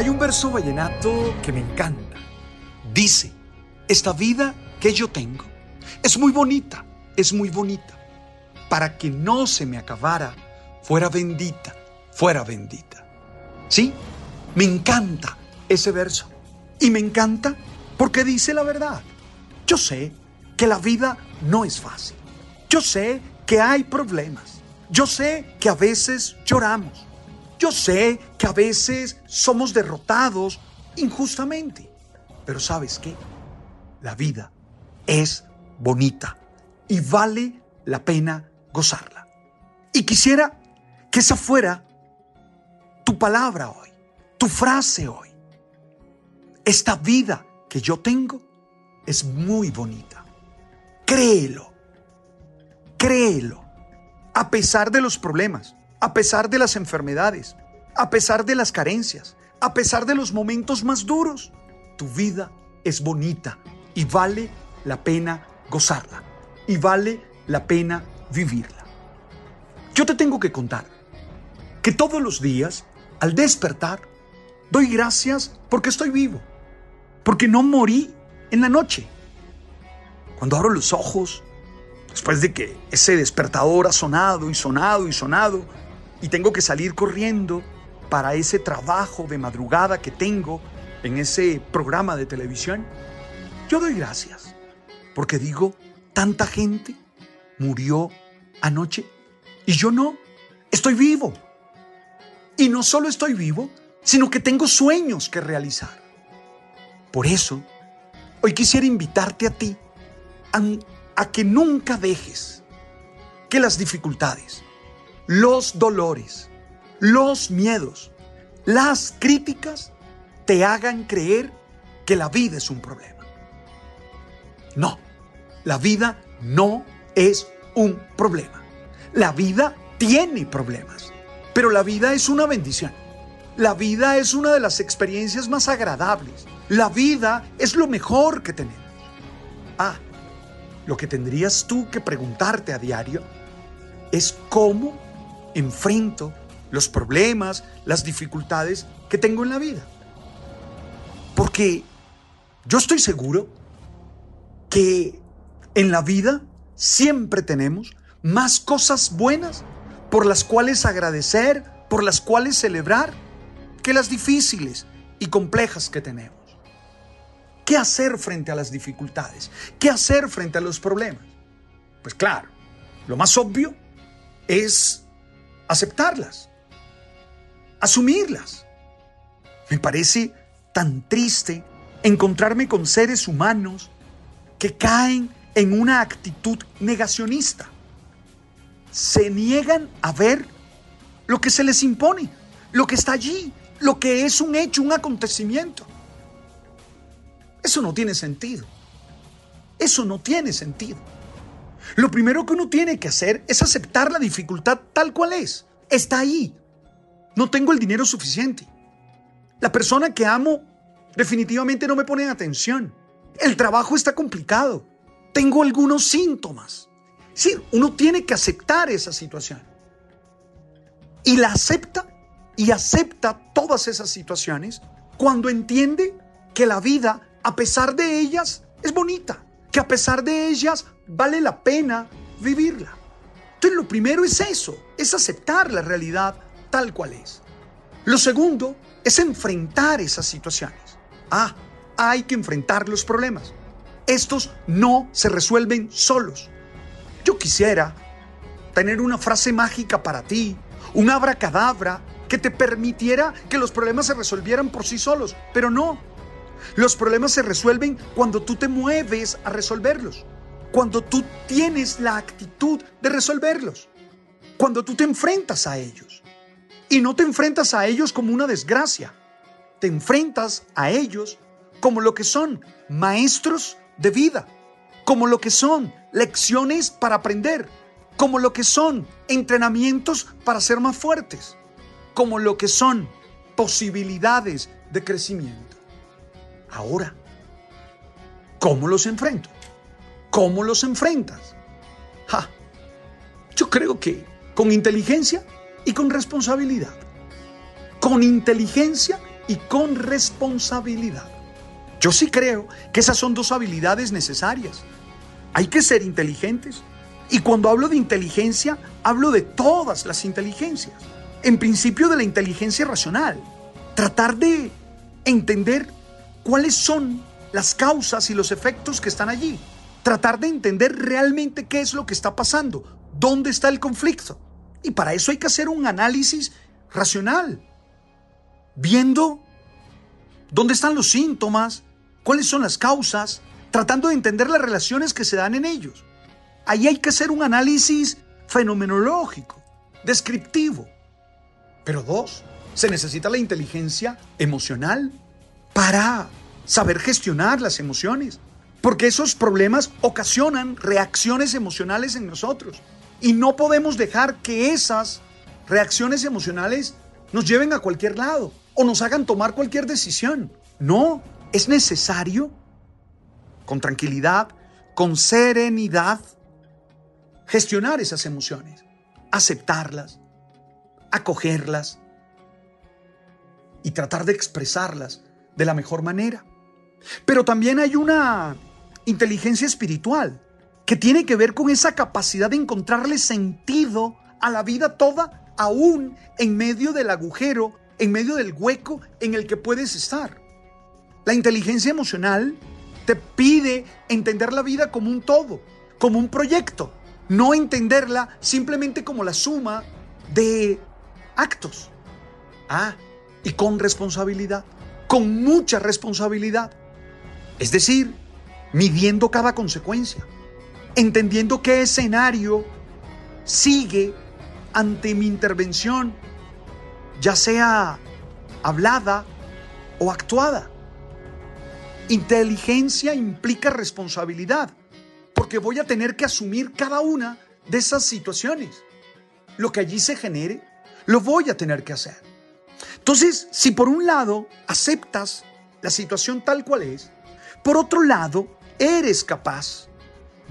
Hay un verso vallenato que me encanta. Dice, esta vida que yo tengo es muy bonita, es muy bonita. Para que no se me acabara, fuera bendita, fuera bendita. ¿Sí? Me encanta ese verso. Y me encanta porque dice la verdad. Yo sé que la vida no es fácil. Yo sé que hay problemas. Yo sé que a veces lloramos. Yo sé que a veces somos derrotados injustamente, pero ¿sabes qué? La vida es bonita y vale la pena gozarla. Y quisiera que esa fuera tu palabra hoy, tu frase hoy. Esta vida que yo tengo es muy bonita. Créelo, créelo, a pesar de los problemas a pesar de las enfermedades, a pesar de las carencias, a pesar de los momentos más duros, tu vida es bonita y vale la pena gozarla y vale la pena vivirla. Yo te tengo que contar que todos los días, al despertar, doy gracias porque estoy vivo, porque no morí en la noche. Cuando abro los ojos, después de que ese despertador ha sonado y sonado y sonado, y tengo que salir corriendo para ese trabajo de madrugada que tengo en ese programa de televisión, yo doy gracias porque digo, tanta gente murió anoche y yo no, estoy vivo. Y no solo estoy vivo, sino que tengo sueños que realizar. Por eso, hoy quisiera invitarte a ti a, a que nunca dejes que las dificultades, los dolores, los miedos, las críticas te hagan creer que la vida es un problema. No, la vida no es un problema. La vida tiene problemas, pero la vida es una bendición. La vida es una de las experiencias más agradables. La vida es lo mejor que tenemos. Ah, lo que tendrías tú que preguntarte a diario es cómo enfrento los problemas, las dificultades que tengo en la vida. Porque yo estoy seguro que en la vida siempre tenemos más cosas buenas por las cuales agradecer, por las cuales celebrar, que las difíciles y complejas que tenemos. ¿Qué hacer frente a las dificultades? ¿Qué hacer frente a los problemas? Pues claro, lo más obvio es aceptarlas, asumirlas. Me parece tan triste encontrarme con seres humanos que caen en una actitud negacionista. Se niegan a ver lo que se les impone, lo que está allí, lo que es un hecho, un acontecimiento. Eso no tiene sentido. Eso no tiene sentido. Lo primero que uno tiene que hacer es aceptar la dificultad tal cual es. Está ahí. No tengo el dinero suficiente. La persona que amo definitivamente no me pone atención. El trabajo está complicado. Tengo algunos síntomas. Sí, uno tiene que aceptar esa situación. Y la acepta y acepta todas esas situaciones cuando entiende que la vida, a pesar de ellas, es bonita. Que a pesar de ellas vale la pena vivirla. Entonces lo primero es eso, es aceptar la realidad tal cual es. Lo segundo es enfrentar esas situaciones. Ah, hay que enfrentar los problemas. Estos no se resuelven solos. Yo quisiera tener una frase mágica para ti, un abracadabra que te permitiera que los problemas se resolvieran por sí solos, pero no. Los problemas se resuelven cuando tú te mueves a resolverlos cuando tú tienes la actitud de resolverlos, cuando tú te enfrentas a ellos. Y no te enfrentas a ellos como una desgracia. Te enfrentas a ellos como lo que son maestros de vida, como lo que son lecciones para aprender, como lo que son entrenamientos para ser más fuertes, como lo que son posibilidades de crecimiento. Ahora, ¿cómo los enfrento? ¿Cómo los enfrentas? Yo creo que con inteligencia y con responsabilidad. Con inteligencia y con responsabilidad. Yo sí creo que esas son dos habilidades necesarias. Hay que ser inteligentes. Y cuando hablo de inteligencia, hablo de todas las inteligencias. En principio de la inteligencia racional. Tratar de entender cuáles son las causas y los efectos que están allí. Tratar de entender realmente qué es lo que está pasando, dónde está el conflicto. Y para eso hay que hacer un análisis racional, viendo dónde están los síntomas, cuáles son las causas, tratando de entender las relaciones que se dan en ellos. Ahí hay que hacer un análisis fenomenológico, descriptivo. Pero dos, se necesita la inteligencia emocional para saber gestionar las emociones, porque esos problemas ocasionan reacciones emocionales en nosotros. Y no podemos dejar que esas reacciones emocionales nos lleven a cualquier lado o nos hagan tomar cualquier decisión. No, es necesario, con tranquilidad, con serenidad, gestionar esas emociones, aceptarlas, acogerlas y tratar de expresarlas de la mejor manera. Pero también hay una inteligencia espiritual que tiene que ver con esa capacidad de encontrarle sentido a la vida toda, aún en medio del agujero, en medio del hueco en el que puedes estar. La inteligencia emocional te pide entender la vida como un todo, como un proyecto, no entenderla simplemente como la suma de actos. Ah, y con responsabilidad, con mucha responsabilidad. Es decir, midiendo cada consecuencia entendiendo qué escenario sigue ante mi intervención, ya sea hablada o actuada. Inteligencia implica responsabilidad, porque voy a tener que asumir cada una de esas situaciones. Lo que allí se genere, lo voy a tener que hacer. Entonces, si por un lado aceptas la situación tal cual es, por otro lado, eres capaz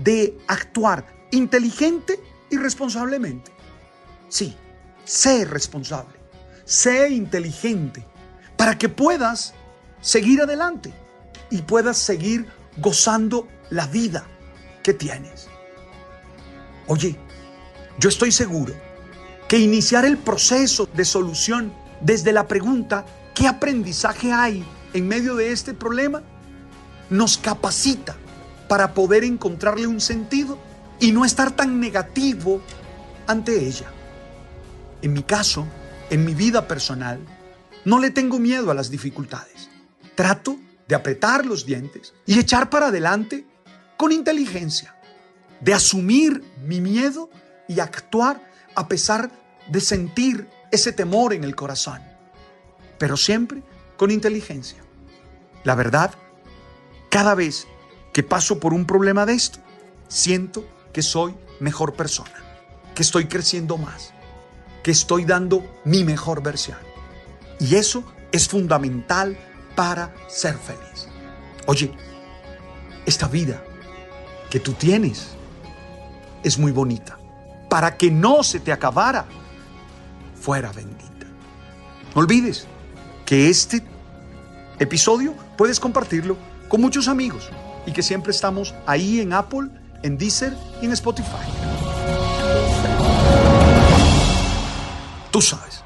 de actuar inteligente y responsablemente. Sí, sé responsable, sé inteligente, para que puedas seguir adelante y puedas seguir gozando la vida que tienes. Oye, yo estoy seguro que iniciar el proceso de solución desde la pregunta ¿qué aprendizaje hay en medio de este problema? nos capacita para poder encontrarle un sentido y no estar tan negativo ante ella. En mi caso, en mi vida personal, no le tengo miedo a las dificultades. Trato de apretar los dientes y echar para adelante con inteligencia, de asumir mi miedo y actuar a pesar de sentir ese temor en el corazón, pero siempre con inteligencia. La verdad, cada vez que paso por un problema de esto, siento que soy mejor persona, que estoy creciendo más, que estoy dando mi mejor versión. Y eso es fundamental para ser feliz. Oye, esta vida que tú tienes es muy bonita. Para que no se te acabara, fuera bendita. No olvides que este episodio puedes compartirlo con muchos amigos y que siempre estamos ahí en Apple, en Deezer y en Spotify. Tú sabes.